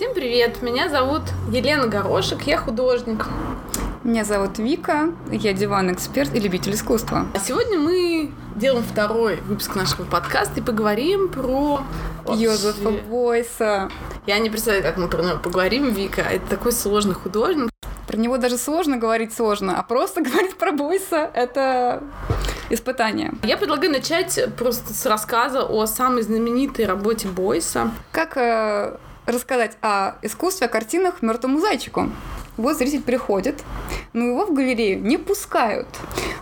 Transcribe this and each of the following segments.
Всем привет! Меня зовут Елена Горошек, я художник. Меня зовут Вика, я диван-эксперт и любитель искусства. А сегодня мы делаем второй выпуск нашего подкаста и поговорим про... Йозефа Бойса. Я не представляю, как мы про него поговорим, Вика. Это такой сложный художник. Про него даже сложно говорить сложно, а просто говорить про Бойса — это испытание. Я предлагаю начать просто с рассказа о самой знаменитой работе Бойса. Как э, рассказать о искусстве, о картинах мертвому зайчику? Вот зритель приходит, но его в галерею не пускают.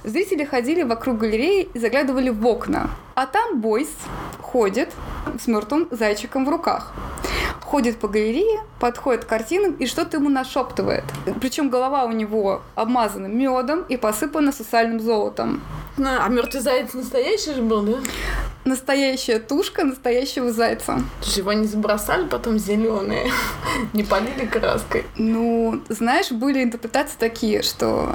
Зрители ходили вокруг галереи и заглядывали в окна. А там Бойс ходит с мертвым зайчиком в руках. Ходит по галерее, подходит к картинам и что-то ему нашептывает. Причем голова у него обмазана медом и посыпана сусальным золотом. А мертвый заяц настоящий же был, да? Настоящая тушка настоящего зайца. Его не забросали потом зеленые, не полили краской. Ну, знаешь, были интерпретации такие, что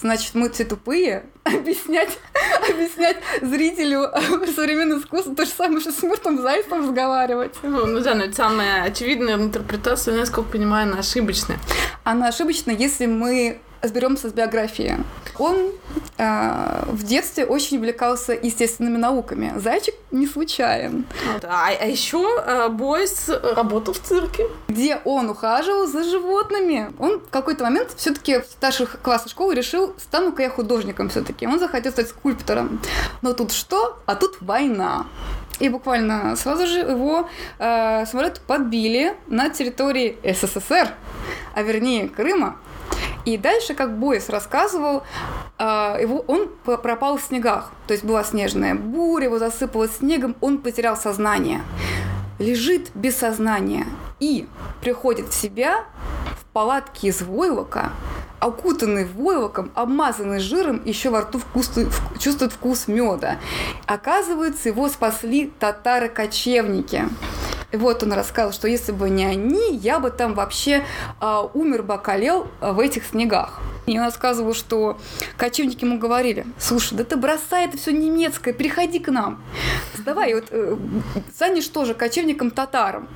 значит, мы все тупые, объяснять, объяснять зрителю современное искусство то же самое, что с мертвым зайцем разговаривать. Ну, ну да, но это самая очевидная интерпретация, насколько понимаю, она ошибочная. Она ошибочна, если мы разберемся с биографией. Он э, в детстве очень увлекался естественными науками. Зайчик не случайен. Вот. А, а еще э, Бойс работал в цирке. Где он ухаживал за животными. Он в какой-то момент все-таки в старших классах школы решил, стану-ка я художником все-таки. Он захотел стать скульптором. Но тут что? А тут война. И буквально сразу же его э, самолет подбили на территории СССР, а вернее Крыма. И дальше, как Бойс рассказывал, а, его, он пропал в снегах. То есть была снежная буря, его засыпало снегом, он потерял сознание. Лежит без сознания и приходит в себя в палатке из войлока, окутанный войлоком, обмазанный жиром, еще во рту вкус, чувствует вкус меда. Оказывается, его спасли татары-кочевники. И вот он рассказал, что если бы не они, я бы там вообще э, умер бы, околел э, в этих снегах. И он рассказывал, что кочевники ему говорили, слушай, да ты бросай это все немецкое, приходи к нам. Давай, вот э, станешь тоже кочевником татаром.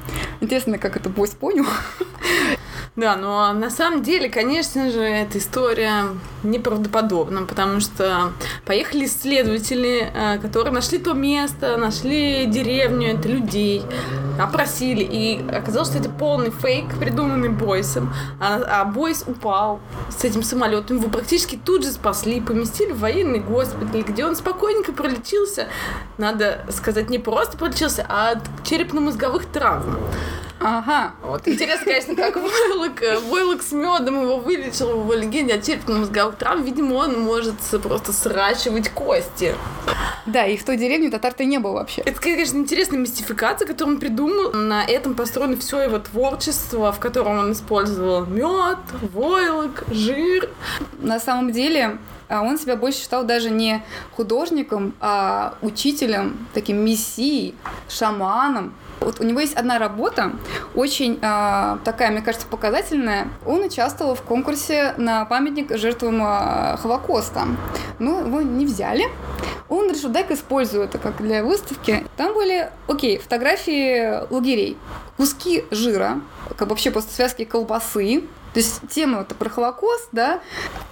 Интересно, как это Бойс понял. Да, но на самом деле, конечно же, эта история неправдоподобна, потому что поехали исследователи, э, которые нашли то место, нашли деревню, это людей, опросили, и оказалось, что это полный фейк, придуманный Бойсом, а, а Бойс упал с этим самолетом, его практически тут же спасли, поместили в военный госпиталь, где он спокойненько пролечился, надо сказать, не просто пролечился, а от черепно-мозговых травм. Ага. Вот интересно, конечно, как войлок, э, войлок с медом его вылечил в его легенде от черепно-мозговых травм. Видимо, он может просто сращивать кости. Да, и в той деревне татар-то не было вообще. Это, конечно, интересная мистификация, которую он придумал. На этом построено все его творчество, в котором он использовал мед, войлок, жир. На самом деле, а он себя больше считал даже не художником, а учителем, таким мессией, шаманом. Вот у него есть одна работа, очень э, такая, мне кажется, показательная. Он участвовал в конкурсе на памятник жертвам э, Холокоста. Но его не взяли. Он решил, дай-ка использую это как для выставки. Там были, окей, фотографии лагерей, куски жира, как вообще после связки колбасы, то есть тема это про Холокост, да,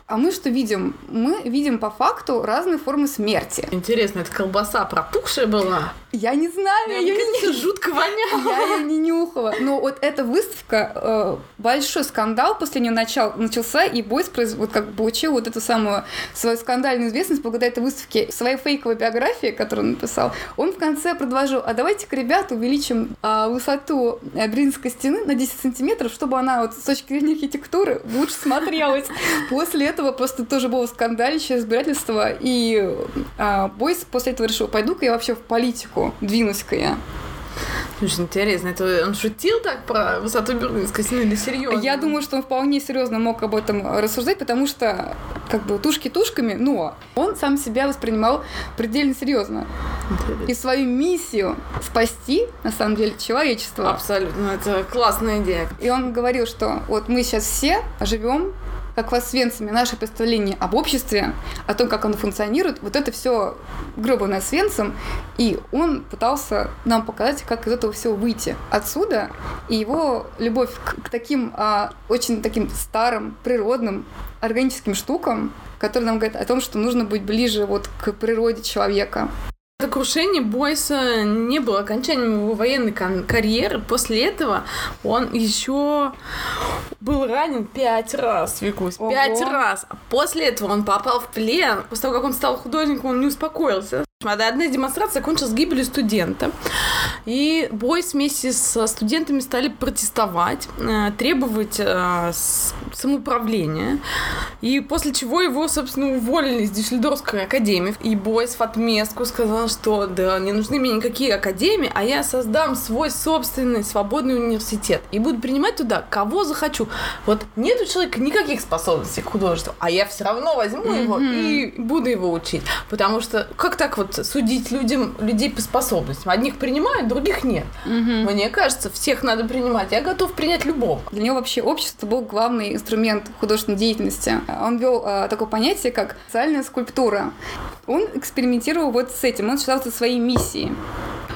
а мы что видим? Мы видим по факту разные формы смерти. Интересно, это колбаса пропухшая была? Я не знаю, я ее не... жутко воняла. Я ее не нюхала. Но вот эта выставка, э, большой скандал после нее начал, начался, и Бойс вот как получил вот эту самую свою скандальную известность благодаря этой выставке, своей фейковой биографии, которую он написал. Он в конце предложил, а давайте-ка, ребята, увеличим э, высоту Берлинской стены на 10 сантиметров, чтобы она вот с точки зрения архитектуры лучше смотрелась. После этого просто тоже было скандалище, разбирательство, и э, Бойс после этого решил, пойду-ка я вообще в политику, двинусь-ка я. Слушай, интересно, это он шутил так про высоту Берлинской стены или серьезно? Я думаю, что он вполне серьезно мог об этом рассуждать, потому что как бы тушки тушками, но он сам себя воспринимал предельно серьезно. Интересно. И свою миссию спасти, на самом деле, человечество. Абсолютно, это классная идея. И он говорил, что вот мы сейчас все живем как в Освенциме наше представление об обществе, о том, как оно функционирует, вот это все гробанное Освенцим, и он пытался нам показать, как из этого всего выйти. Отсюда и его любовь к, к таким а, очень таким старым, природным, органическим штукам, которые нам говорят о том, что нужно быть ближе вот к природе человека. Это крушение Бойса не было окончанием его военной карьеры. После этого он еще был ранен пять раз, Викусь. Пять раз. После этого он попал в плен. После того, как он стал художником, он не успокоился. Одна демонстрация закончилась гибелью студента. И Бойс вместе со студентами стали протестовать, э, требовать э, самоуправления. И после чего его, собственно, уволили из Дюссельдорфской академии. И Бойс в отместку сказал, что да, не нужны мне никакие академии, а я создам свой собственный свободный университет. И буду принимать туда кого захочу. Вот нет у человека никаких способностей к художеству, а я все равно возьму mm-hmm. его и буду его учить. Потому что как так вот вот судить людям, людей по способностям. Одних принимают, других нет. Угу. Мне кажется, всех надо принимать. Я готов принять любого. Для него вообще общество был главный инструмент художественной деятельности. Он вел э, такое понятие, как социальная скульптура. Он экспериментировал вот с этим. Он считал это своей миссией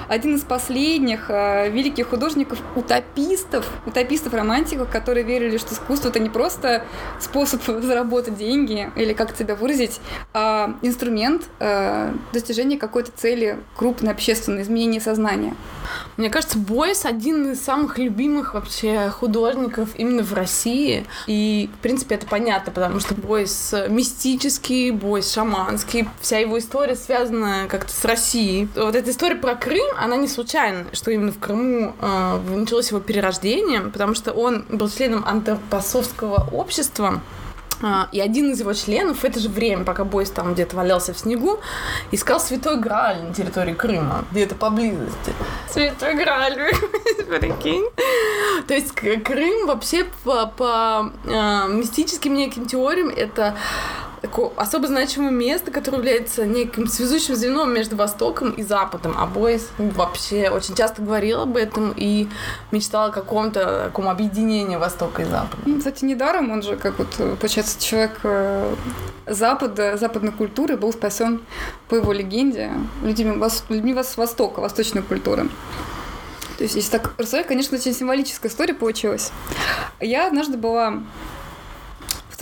один из последних э, великих художников, утопистов, утопистов-романтиков, которые верили, что искусство это не просто способ заработать деньги или как себя выразить, а инструмент э, достижения какой-то цели крупной общественной изменения сознания. Мне кажется, Бойс один из самых любимых вообще художников именно в России. И, в принципе, это понятно, потому что Бойс мистический, Бойс шаманский. Вся его история связана как-то с Россией. Вот эта история про Крым, она не случайна, что именно в Крыму э, началось его перерождение, потому что он был членом антропосовского общества, а, и один из его членов в это же время, пока Бойс там где-то валялся в снегу, искал Святой Грааль на территории Крыма, где-то поблизости. Святой Грааль, прикинь. То есть Крым вообще по, по э, мистическим неким теориям это такое особо значимое место, которое является неким связующим звеном между Востоком и Западом. А Бойс вообще очень часто говорил об этом и мечтал о каком-то таком объединении Востока и Запада. Ну, кстати, недаром он же, как вот, получается, человек э, Запада, западной культуры был спасен по его легенде людьми, людьми с Востока, восточной культуры. То есть, если так рассуждать, конечно, очень символическая история получилась. Я однажды была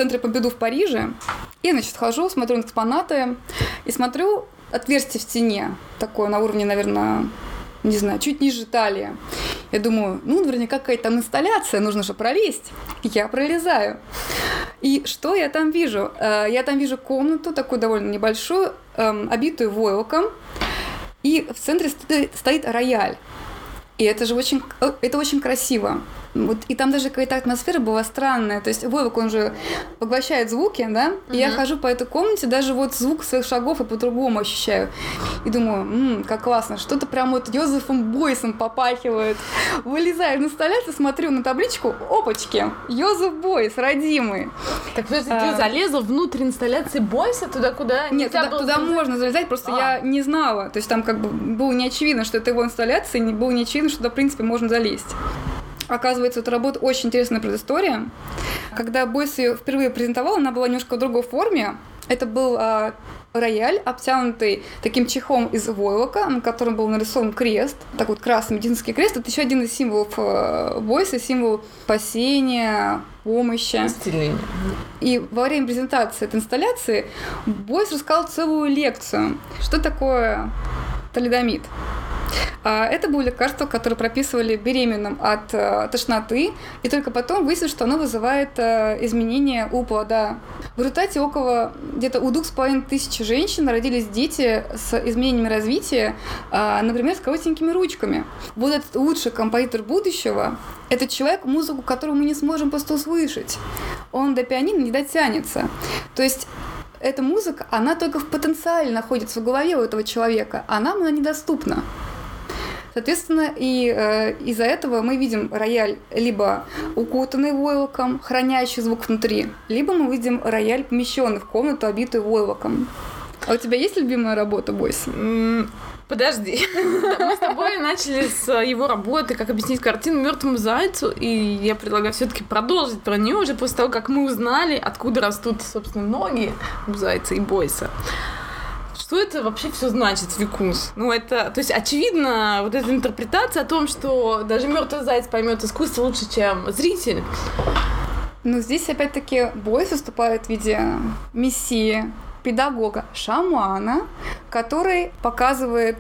центре Победу в Париже. И, значит, хожу, смотрю на экспонаты и смотрю отверстие в стене, такое на уровне, наверное, не знаю, чуть ниже талии. Я думаю, ну, наверняка какая-то там инсталляция, нужно же пролезть. Я пролезаю. И что я там вижу? Э, я там вижу комнату, такую довольно небольшую, эм, обитую войлоком, и в центре стоит рояль. И это же очень, э, это очень красиво. Вот, и там даже какая-то атмосфера была странная. То есть Вовок, он же поглощает звуки, да? И uh-huh. я хожу по этой комнате, даже вот звук своих шагов я по-другому ощущаю. И думаю, м-м, как классно, что-то прям вот Йозефом Бойсом попахивает. Вылезаю на инсталляцию, смотрю на табличку, опачки, Йозеф Бойс, родимый. Так, подожди, а... ты залезла внутрь инсталляции Бойса, туда куда? Нет, туда, туда можно залезать, просто а. я не знала. То есть там как бы было не очевидно, что это его инсталляция, и было не очевидно, что туда, в принципе, можно залезть. Оказывается, эта работа очень интересная предыстория. Когда Бойс ее впервые презентовал, она была немножко в другой форме. Это был а, рояль, обтянутый таким чехом из войлока, на котором был нарисован крест, так вот красный медицинский крест. Это еще один из символов э, Бойса, символ спасения, помощи. Исцеления. И во время презентации этой инсталляции Бойс рассказал целую лекцию, что такое талидомид. А, это было лекарство, которое прописывали беременным от э, тошноты, и только потом выяснилось, что оно вызывает э, изменения у плода. В результате около где-то у двух с половиной тысяч женщин родились дети с изменениями развития, а, например, с коротенькими ручками. Вот этот лучший композитор будущего – это человек, музыку которого мы не сможем просто услышать. Он до пианино не дотянется. То есть эта музыка, она только в потенциале находится в голове у этого человека, а нам она недоступна. Соответственно, и э, из-за этого мы видим рояль либо укутанный войлоком, хранящий звук внутри, либо мы видим рояль, помещенный в комнату, обитую войлоком. А у тебя есть любимая работа Бойса? М, Подожди. Мы с тобой начали с его работы, как объяснить картину мертвому зайцу, и я предлагаю все-таки продолжить про нее уже после того, как мы узнали, откуда растут, собственно, ноги у зайца и бойса. Что это вообще все значит, Викус? Ну, это, то есть, очевидно, вот эта интерпретация о том, что даже мертвый заяц поймет искусство лучше, чем зритель. Ну, здесь опять-таки Бойс выступает в виде мессии, педагога, шамана, который показывает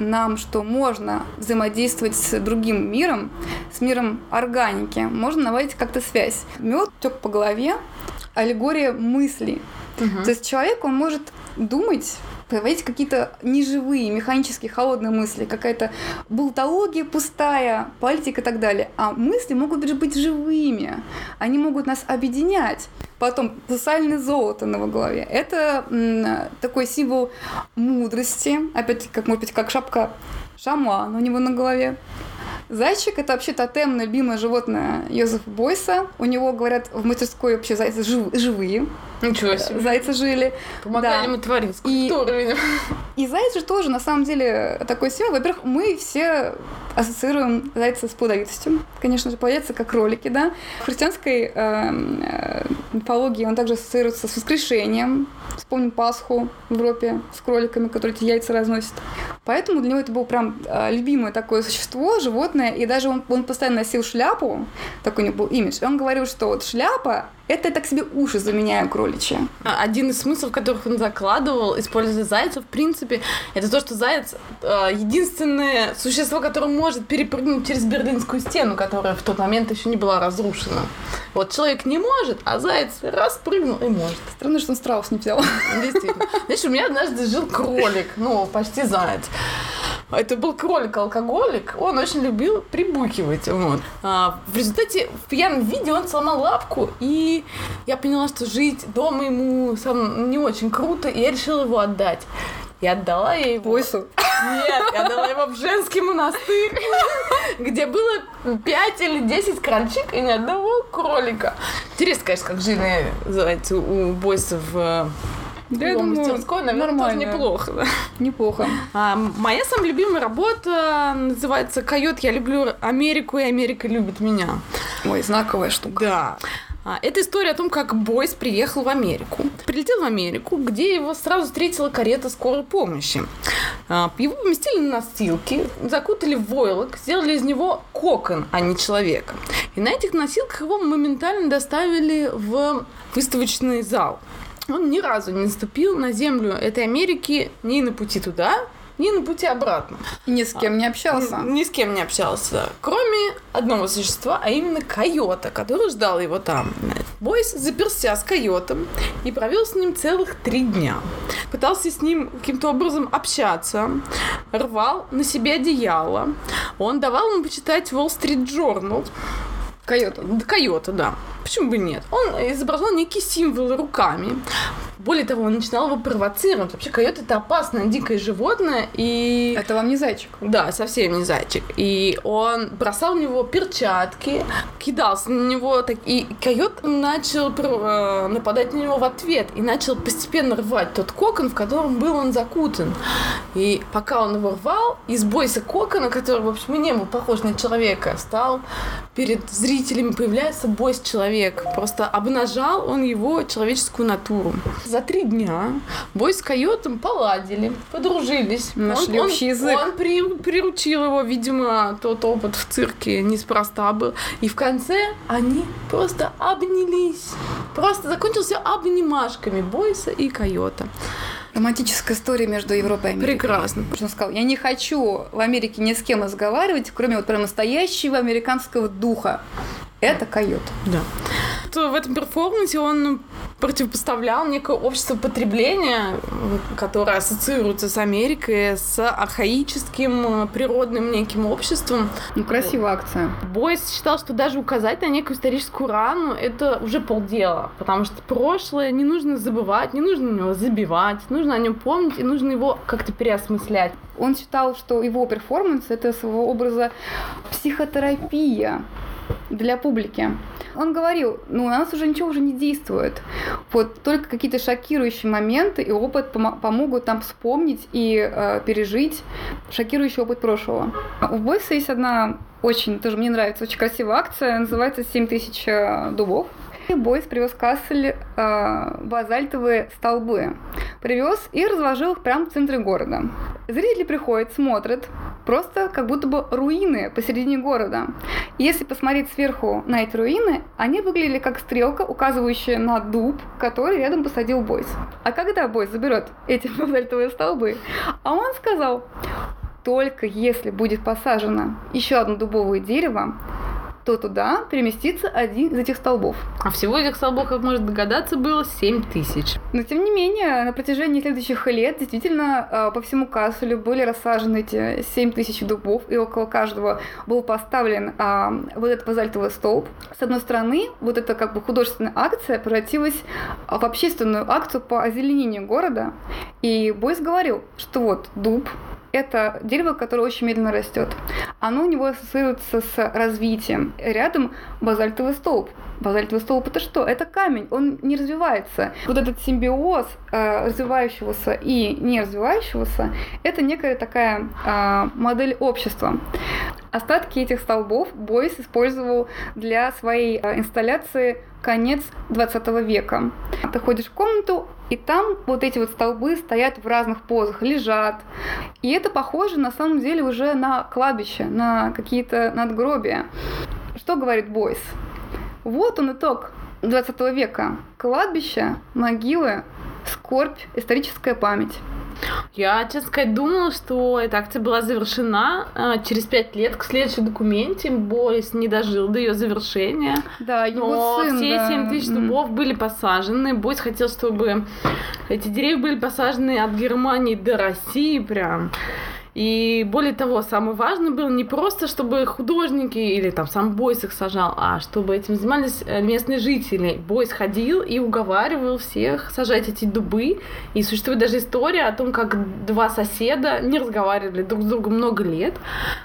нам, что можно взаимодействовать с другим миром, с миром органики, можно наводить как-то связь. Мед тек по голове, аллегория мыслей. Мгм. То есть человек, он может думать, проводить какие-то неживые, механические, холодные мысли, какая-то болтология пустая, политика и так далее. А мысли могут же быть живыми, они могут нас объединять. Потом сосальное золото на его голове. Это м, такой символ мудрости, опять-таки, как, может быть, как шапка шамана у него на голове. Зайчик – это вообще тотемное любимое животное Йозефа Бойса. У него, говорят, в мастерской вообще зайцы жив- живые. Ничего себе. Зайцы жили. Помогали да. ему творить И- скульптуры, видимо. И заяц же тоже, на самом деле, такой символ. Во-первых, мы все ассоциируем зайца с плодовитостью. Конечно же, плодятся как кролики, да. В христианской эм, э, мифологии он также ассоциируется с воскрешением. Вспомним Пасху в Европе с кроликами, которые эти яйца разносят. Поэтому для него это было прям э, любимое такое существо, животное. И даже он, он постоянно носил шляпу, такой у него был имидж. И он говорил, что вот шляпа это я так себе уши заменяю кроличьи. А, Один из смыслов, которых он закладывал, используя зайца, в принципе, это то, что заяц э, единственное существо, которое может перепрыгнуть через Берлинскую стену, которая в тот момент еще не была разрушена. Вот человек не может, а заяц раз прыгнул и может. Странно, что он страус не взял. Действительно. Знаешь, у меня однажды жил кролик, ну, почти заяц. Это был кролик-алкоголик, он очень любил прибухивать. Вот. А, в результате в пьяном виде он сломал лапку, и я поняла, что жить дома ему сам не очень круто, и я решила его отдать. И отдала я его... Бойсу. Нет, я отдала его в женский монастырь, где было 5 или 10 крольчик и ни одного кролика. Интересно, конечно, как жили зайцы у бойсов в Да, я думаю, мастерской, наверное, тоже нормально. неплохо. да. Неплохо. А, моя самая любимая работа называется «Койот. Я люблю Америку, и Америка любит меня». Ой, знаковая штука. Да. А, Это история о том, как Бойс приехал в Америку. Прилетел в Америку, где его сразу встретила карета скорой помощи. А, Его поместили на носилки, закутали в войлок, сделали из него кокон, а не человека. И на этих носилках его моментально доставили в выставочный зал. Он ни разу не наступил на землю этой Америки ни на пути туда, ни на пути обратно. И ни с кем не общался. Ни с кем не общался. Кроме одного существа, а именно койота, который ждал его там. Бойс заперся с койотом и провел с ним целых три дня. Пытался с ним каким-то образом общаться, рвал на себе одеяло. Он давал ему почитать Wall Street Journal, Койоту. да, койота, да. Почему бы нет? Он изображал некие символы руками. Более того, он начинал его провоцировать. Вообще, койот это опасное дикое животное, и... Это вам не зайчик. Да, совсем не зайчик. И он бросал в него перчатки, кидался на него, так, и койот начал э, нападать на него в ответ и начал постепенно рвать тот кокон, в котором был он закутан. И пока он его рвал, из бойса кокона, который, в общем, и не был похож на человека, стал перед зрителями появляется бойс человек. Просто обнажал он его человеческую натуру. За три дня бой с койотом поладили, подружились. Нашли он, общий он- язык. Он при- приручил его, видимо, тот опыт в цирке неспроста был. И в конце они просто обнялись. Просто закончился обнимашками Бойса и Койота. Романтическая история между Европой и Америкой. Прекрасно. Он сказал, я не хочу в Америке ни с кем разговаривать, кроме вот прям настоящего американского духа. Это койот. Да. То в этом перформансе он противопоставлял некое общество потребления, которое ассоциируется с Америкой, с архаическим э, природным неким обществом. Ну, красивая акция. Бойс считал, что даже указать на некую историческую рану – это уже полдела, потому что прошлое не нужно забывать, не нужно на него забивать, нужно о нем помнить и нужно его как-то переосмыслять. Он считал, что его перформанс – это своего образа психотерапия. Для публики. Он говорил, ну, у нас уже ничего уже не действует. Вот только какие-то шокирующие моменты и опыт пом- помогут нам вспомнить и э, пережить шокирующий опыт прошлого. У Бойса есть одна очень, тоже мне нравится, очень красивая акция, называется «7000 тысяч э, дубов». И Бойс привез Кассель э, базальтовые столбы. Привез и разложил их прямо в центре города. Зрители приходят, смотрят, просто как будто бы руины посередине города. Если посмотреть сверху на эти руины, они выглядели как стрелка, указывающая на дуб, который рядом посадил Бойс. А когда Бойс заберет эти базальтовые столбы? А он сказал, только если будет посажено еще одно дубовое дерево, то туда переместится один из этих столбов. А всего этих столбов, как можно догадаться, было 7 тысяч. Но тем не менее, на протяжении следующих лет действительно э, по всему Касселю были рассажены эти 7 тысяч дубов, и около каждого был поставлен а, вот этот базальтовый столб. С одной стороны, вот эта как бы художественная акция превратилась в общественную акцию по озеленению города. И Бойс говорил, что вот дуб, это дерево, которое очень медленно растет. Оно у него ассоциируется с развитием. Рядом базальтовый столб. Базальтовый столб это что? Это камень, он не развивается. Вот этот симбиоз э, развивающегося и не развивающегося, это некая такая э, модель общества. Остатки этих столбов Бойс использовал для своей э, инсталляции конец 20 века. Ты ходишь в комнату, и там вот эти вот столбы стоят в разных позах, лежат. И это похоже на самом деле уже на кладбище, на какие-то надгробия. Что говорит Бойс? Вот он итог 20 века. Кладбище, могилы, скорбь, историческая память. Я, честно сказать, думала, что эта акция была завершена а, через пять лет к следующей документе. Бойс не дожил до ее завершения. Да, его Но сын, все да. 7 тысяч дубов были посажены. Бойс хотел, чтобы эти деревья были посажены от Германии до России прям. И более того, самое важное было не просто, чтобы художники или там сам Бойс их сажал, а чтобы этим занимались э, местные жители. Бойс ходил и уговаривал всех сажать эти дубы. И существует даже история о том, как два соседа не разговаривали друг с другом много лет,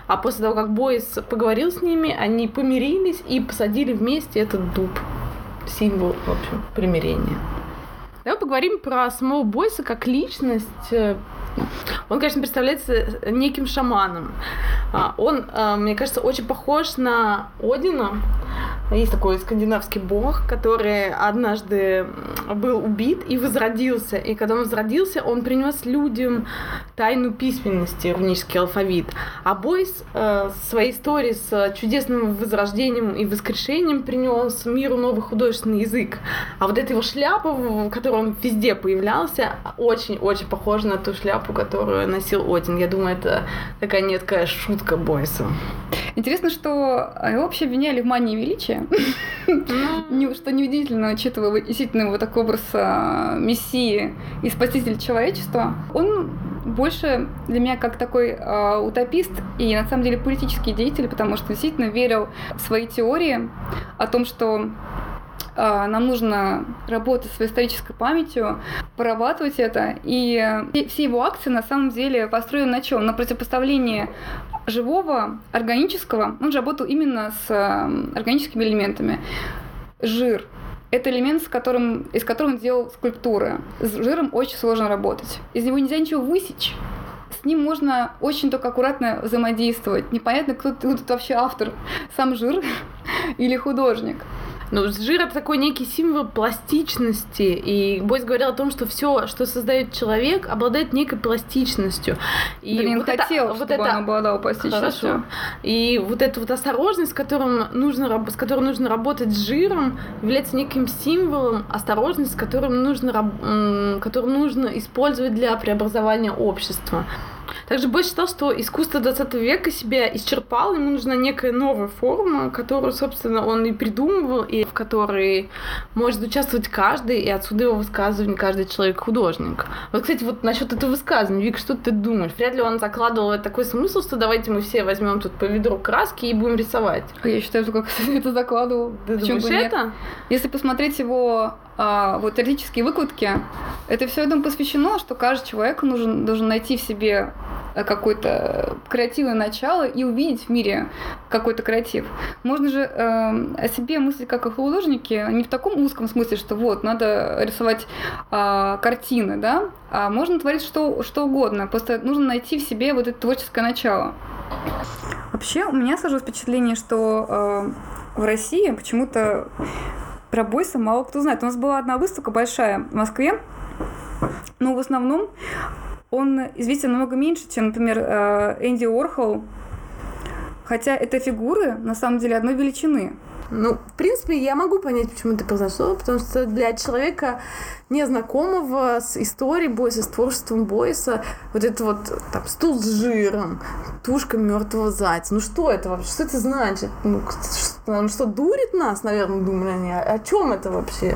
а после того, как Бойс поговорил с ними, они помирились и посадили вместе этот дуб. Символ, в общем, примирения. Давай поговорим про самого Бойса как личность. Он, конечно, представляется неким шаманом. А, Он, э, мне кажется, очень похож на Одина. Есть такой скандинавский бог, который однажды был убит и возродился. И когда он возродился, он принес людям тайну письменности, рунический алфавит. А Бойс э, своей истории с чудесным возрождением и воскрешением принес миру новый художественный язык. А вот эта его шляпа, в которой он везде появлялся, очень-очень похожа на ту шляпу, которую носил Один. Я думаю, это такая неткая шутка Бойса. Интересно, что его вообще обвиняли в мании величия, Не- что неудивительно, учитывая действительно его такой образ а, мессии и спасителя человечества. Он больше для меня как такой а, утопист и на самом деле политический деятель, потому что действительно верил в свои теории о том, что а, нам нужно работать своей исторической памятью, прорабатывать это. И все его акции на самом деле построены на чем? На противопоставлении живого, органического. Он же работал именно с э, органическими элементами. Жир. Это элемент, с которым, из которого он делал скульптуры. С жиром очень сложно работать. Из него нельзя ничего высечь. С ним можно очень только аккуратно взаимодействовать. Непонятно, кто тут вообще автор. Сам жир или художник. Ну, жир это такой некий символ пластичности. И Бойс говорил о том, что все, что создает человек, обладает некой пластичностью. И Блин, вот это- хотел, вот чтобы это он обладал пластичностью. Хорошо. И вот эта вот осторожность, с, которым нужно, с которой нужно работать с жиром, является неким символом осторожности, с которым нужно, раб- м, который нужно использовать для преобразования общества. Также Бойс считал, что искусство 20 века себя исчерпало, ему нужна некая новая форма, которую, собственно, он и придумывал, и в которой может участвовать каждый, и отсюда его высказывание каждый человек-художник. Вот, кстати, вот насчет этого высказывания, Вик, что ты думаешь? Вряд ли он закладывал это такой смысл, что давайте мы все возьмем тут по ведру краски и будем рисовать. А Я считаю, что как это закладывал. Ты Почему думаешь бы нет? это? Если посмотреть его а, вот теоретические выкладки, это все этому посвящено, что каждый человек нужен, должен найти в себе э, какое-то креативное начало и увидеть в мире какой-то креатив. Можно же э, о себе мыслить как о художнике не в таком узком смысле, что вот, надо рисовать э, картины, да, а можно творить что, что угодно. Просто нужно найти в себе вот это творческое начало. Вообще, у меня сложилось впечатление, что э, в России почему-то про Бойса мало кто знает. У нас была одна выставка большая в Москве, но в основном он известен намного меньше, чем, например, э, Энди Уорхол. Хотя это фигуры, на самом деле, одной величины. Ну, в принципе, я могу понять, почему это произошло, потому что для человека, незнакомого с историей Бойса, с творчеством Бойса, вот это вот там стул с жиром, тушка мертвого зайца. Ну что это вообще? Что это значит? Ну, что, что, дурит нас, наверное, думали они? О чем это вообще?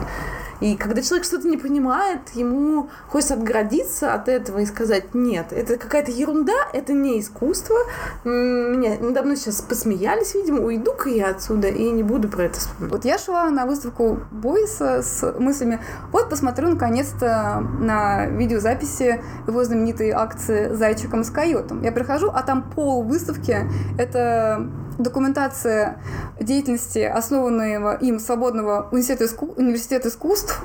И когда человек что-то не понимает, ему хочется отградиться от этого и сказать, нет, это какая-то ерунда, это не искусство. Меня недавно сейчас посмеялись, видимо, уйду-ка я отсюда и не буду про это вспоминать. Вот я шла на выставку Бойса с мыслями, вот посмотрю наконец-то на видеозаписи его знаменитой акции «Зайчиком с койотом». Я прихожу, а там пол выставки — это документация деятельности основанного им свободного университета, иску... университета искусств,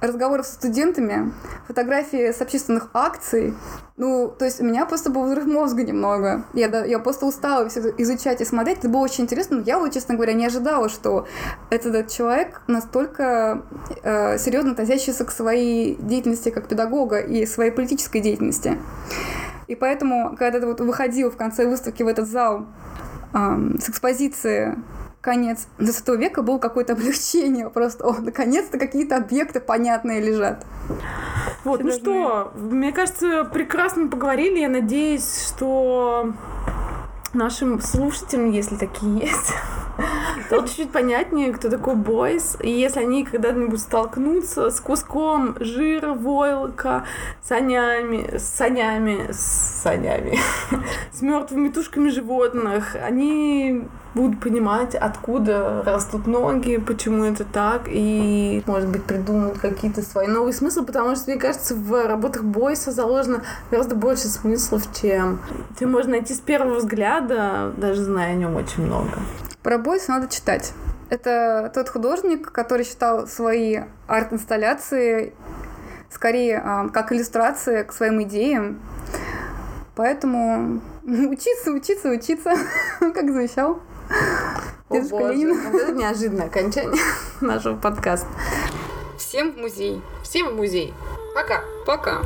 разговоров с студентами, фотографии с общественных акций. Ну, то есть у меня просто был взрыв мозга немного. Я, я просто устала все изучать и смотреть. Это было очень интересно. Но я, вот, честно говоря, не ожидала, что этот человек настолько э, серьезно относящийся к своей деятельности как педагога и своей политической деятельности. И поэтому, когда ты вот выходил в конце выставки в этот зал с экспозиции конец 20 века было какое-то облегчение. Просто, о, наконец-то какие-то объекты понятные лежат. Вот, ну что, мне кажется, прекрасно поговорили. Я надеюсь, что нашим слушателям, если такие есть, стало чуть-чуть понятнее, кто такой Бойс. И если они когда-нибудь столкнутся с куском жира, войлока, санями, с санями, с санями, с мертвыми тушками животных, они будут понимать, откуда растут ноги, почему это так, и, может быть, придумают какие-то свои новые смыслы, потому что, мне кажется, в работах Бойса заложено гораздо больше смыслов, чем ты можно найти с первого взгляда, даже зная о нем очень много. Про Бойса надо читать. Это тот художник, который считал свои арт-инсталляции скорее а, как иллюстрация к своим идеям. Поэтому учиться, учиться, учиться, как завещал. Дедушка Ленин. Вот это неожиданное окончание нашего подкаста. Всем в музей. Всем в музей. Пока. Пока.